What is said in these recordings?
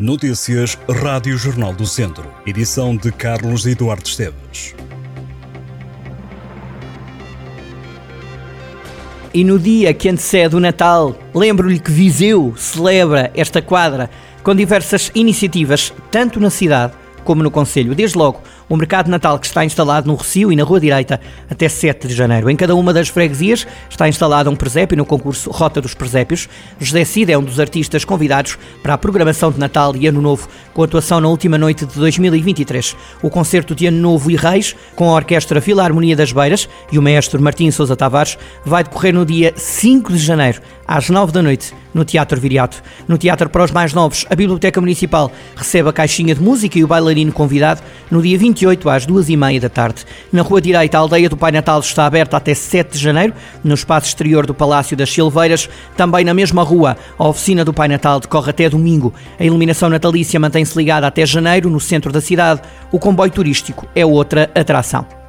Notícias Rádio Jornal do Centro. Edição de Carlos Eduardo Esteves. E no dia que antecede o Natal, lembro-lhe que Viseu celebra esta quadra com diversas iniciativas, tanto na cidade como no Conselho. Desde logo, o mercado Natal que está instalado no Recio e na Rua Direita até 7 de janeiro. Em cada uma das freguesias está instalado um presépio no concurso Rota dos Presépios. José Cid é um dos artistas convidados para a programação de Natal e Ano Novo, com atuação na última noite de 2023. O concerto de Ano Novo e Reis, com a Orquestra Filarmonia das Beiras e o maestro Martim Sousa Tavares, vai decorrer no dia 5 de janeiro, às 9 da noite, no Teatro Viriato. No Teatro para os mais novos, a Biblioteca Municipal recebe a caixinha de música e o bailarino convidado no dia 20 28 às 2h30 da tarde. Na Rua Direita, a aldeia do Pai Natal está aberta até 7 de janeiro, no espaço exterior do Palácio das Silveiras. Também na mesma rua, a oficina do Pai Natal decorre até domingo. A iluminação natalícia mantém-se ligada até janeiro, no centro da cidade. O comboio turístico é outra atração.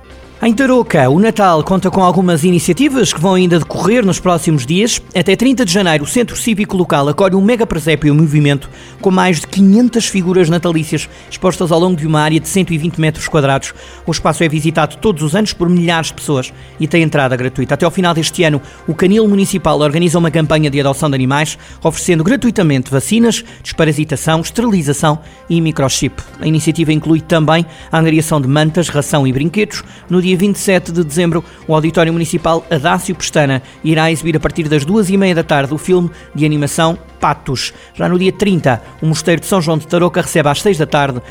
Em Tarouca, o Natal conta com algumas iniciativas que vão ainda decorrer nos próximos dias. Até 30 de janeiro, o Centro Cívico Local acolhe um mega presépio movimento com mais de 500 figuras natalícias expostas ao longo de uma área de 120 metros quadrados. O espaço é visitado todos os anos por milhares de pessoas e tem entrada gratuita. Até ao final deste ano, o Canil Municipal organiza uma campanha de adoção de animais, oferecendo gratuitamente vacinas, desparasitação, esterilização e microchip. A iniciativa inclui também a angariação de mantas, ração e brinquedos. No dia dia 27 de dezembro, o Auditório Municipal Adácio Pestana irá exibir a partir das duas e meia da tarde o filme de animação Patos. Já no dia 30, o Mosteiro de São João de Tarouca recebe às seis da tarde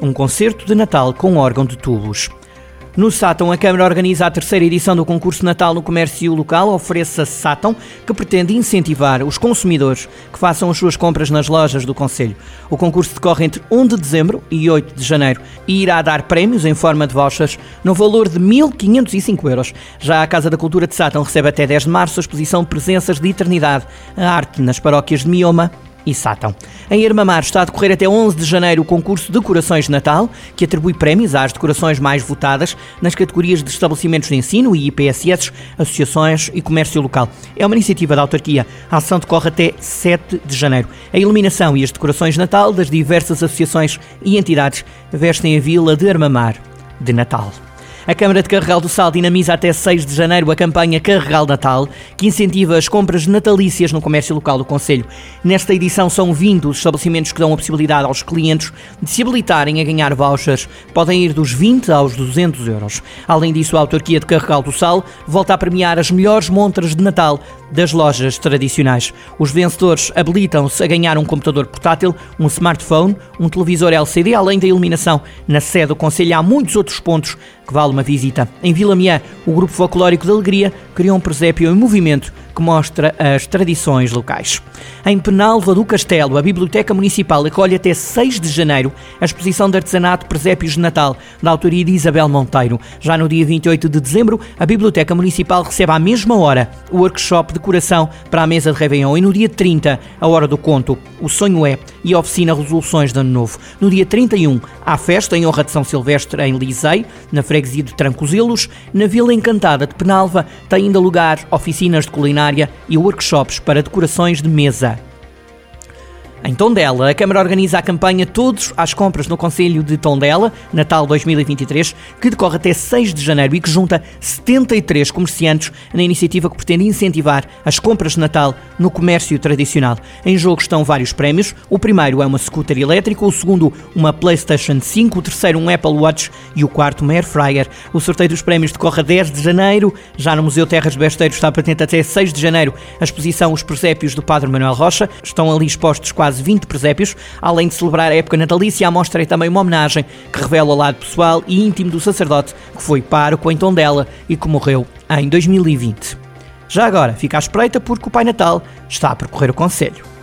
um concerto de Natal com órgão de tubos. No Sátão, a Câmara organiza a terceira edição do concurso Natal no Comércio Local, ofereça Sátão, que pretende incentivar os consumidores que façam as suas compras nas lojas do Conselho. O concurso decorre entre 1 de dezembro e 8 de janeiro e irá dar prémios em forma de vouchers no valor de 1.505 euros. Já a Casa da Cultura de Sátão recebe até 10 de março a exposição Presenças de Eternidade, a arte nas paróquias de Mioma e Sátão. Em Irmamar está a decorrer até 11 de janeiro o concurso Decorações de Natal, que atribui prémios às decorações mais votadas nas categorias de estabelecimentos de ensino e IPSS, associações e comércio local. É uma iniciativa da autarquia. A ação decorre até 7 de janeiro. A iluminação e as decorações de Natal das diversas associações e entidades vestem a vila de Armamar de Natal. A Câmara de Carregal do Sal dinamiza até 6 de janeiro a campanha Carregal Natal, que incentiva as compras natalícias no comércio local do Conselho. Nesta edição são 20 os estabelecimentos que dão a possibilidade aos clientes de se habilitarem a ganhar vouchers. Podem ir dos 20 aos 200 euros. Além disso, a autarquia de Carregal do Sal volta a premiar as melhores montras de Natal das lojas tradicionais. Os vencedores habilitam-se a ganhar um computador portátil, um smartphone, um televisor LCD, além da iluminação. Na sede do Conselho há muitos outros pontos que vale uma visita. Em Vila Miã, o Grupo Folclórico de Alegria criou um presépio em movimento que mostra as tradições locais. Em Penalva do Castelo, a Biblioteca Municipal acolhe até 6 de janeiro a exposição de artesanato Presépios de Natal, da autoria de Isabel Monteiro. Já no dia 28 de dezembro, a Biblioteca Municipal recebe à mesma hora o workshop de decoração para a mesa de Réveillon e no dia 30, a hora do conto, o sonho é e oficina Resoluções de Ano Novo. No dia 31, há festa em honra de São Silvestre em Lisei, na freguesia de Trancozilos. Na Vila Encantada de Penalva tem ainda lugar oficinas de culinária e workshops para decorações de mesa. Em Tondela, a Câmara organiza a campanha Todos às Compras no Conselho de Tondela, Natal 2023, que decorre até 6 de janeiro e que junta 73 comerciantes na iniciativa que pretende incentivar as compras de Natal no comércio tradicional. Em jogo estão vários prémios. O primeiro é uma scooter elétrica, o segundo uma PlayStation 5, o terceiro um Apple Watch e o quarto uma Air Fryer. O sorteio dos prémios decorre a 10 de janeiro. Já no Museu Terras Besteiros está patente até 6 de janeiro a exposição Os Presépios do Padre Manuel Rocha. Estão ali expostos quase quase 20 presépios. Além de celebrar a época natalícia, a mostra é também uma homenagem que revela o lado pessoal e íntimo do sacerdote, que foi pároco em Tondela e que morreu em 2020. Já agora, fica à espreita porque o Pai Natal está a percorrer o Conselho.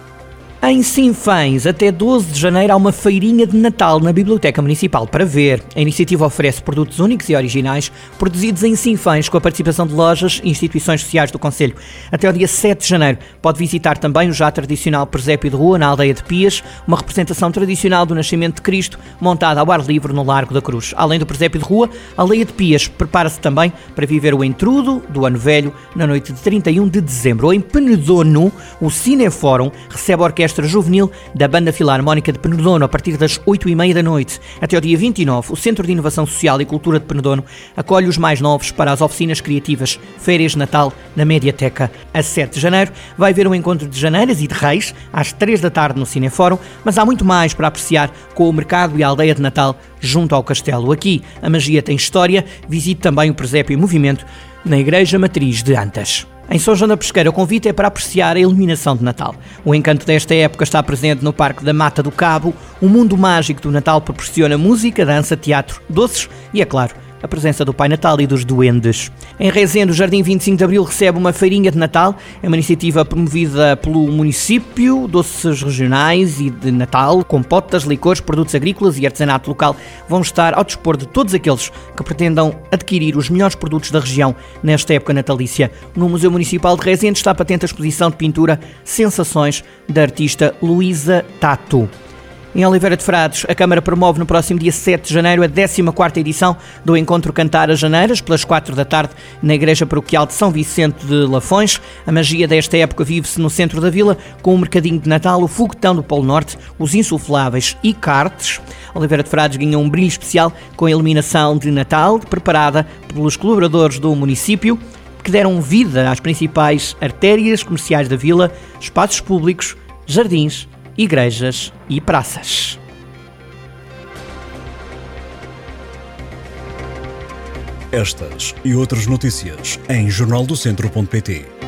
Em Sinfãs, até 12 de janeiro, há uma feirinha de Natal na Biblioteca Municipal para ver. A iniciativa oferece produtos únicos e originais produzidos em Sinfãs com a participação de lojas e instituições sociais do Conselho. Até o dia 7 de janeiro, pode visitar também o já tradicional presépio de rua na aldeia de Pias, uma representação tradicional do nascimento de Cristo montada ao ar livre no Largo da Cruz. Além do presépio de rua, a aldeia de Pias prepara-se também para viver o entrudo do Ano Velho na noite de 31 de dezembro. Em Penedono, o Cinefórum recebe a orquestra Orquestra Juvenil da Banda Filarmónica de Penedono a partir das 8h30 da noite. Até o dia 29, o Centro de Inovação Social e Cultura de Penedono acolhe os mais novos para as oficinas criativas Férias de Natal na Mediateca. A 7 de janeiro vai haver um encontro de janeiras e de reis às 3 da tarde no Cinefórum, mas há muito mais para apreciar com o mercado e a aldeia de Natal junto ao castelo. Aqui a magia tem história, visite também o presépio em movimento na Igreja Matriz de Antas. Em São João da Pesqueira, o convite é para apreciar a iluminação de Natal. O encanto desta época está presente no Parque da Mata do Cabo. O mundo mágico do Natal proporciona música, dança, teatro, doces e, é claro, a presença do Pai Natal e dos duendes. Em Rezende, o Jardim 25 de Abril recebe uma feirinha de Natal. É uma iniciativa promovida pelo município, doces regionais e de Natal, compotas, licores, produtos agrícolas e artesanato local vão estar ao dispor de todos aqueles que pretendam adquirir os melhores produtos da região nesta época natalícia. No Museu Municipal de Rezende está patente a exposição de pintura Sensações da artista Luísa Tato. Em Oliveira de Frades, a Câmara promove no próximo dia 7 de janeiro a 14ª edição do Encontro Cantar as Janeiras, pelas 4 da tarde, na Igreja Paroquial de São Vicente de Lafões. A magia desta época vive-se no centro da vila, com o mercadinho de Natal, o foguetão do Polo Norte, os insufláveis e cartes. Oliveira de Frades ganhou um brilho especial com a iluminação de Natal, preparada pelos colaboradores do município, que deram vida às principais artérias comerciais da vila, espaços públicos, jardins igrejas e praças. Estas e outras notícias em jornaldocentro.pt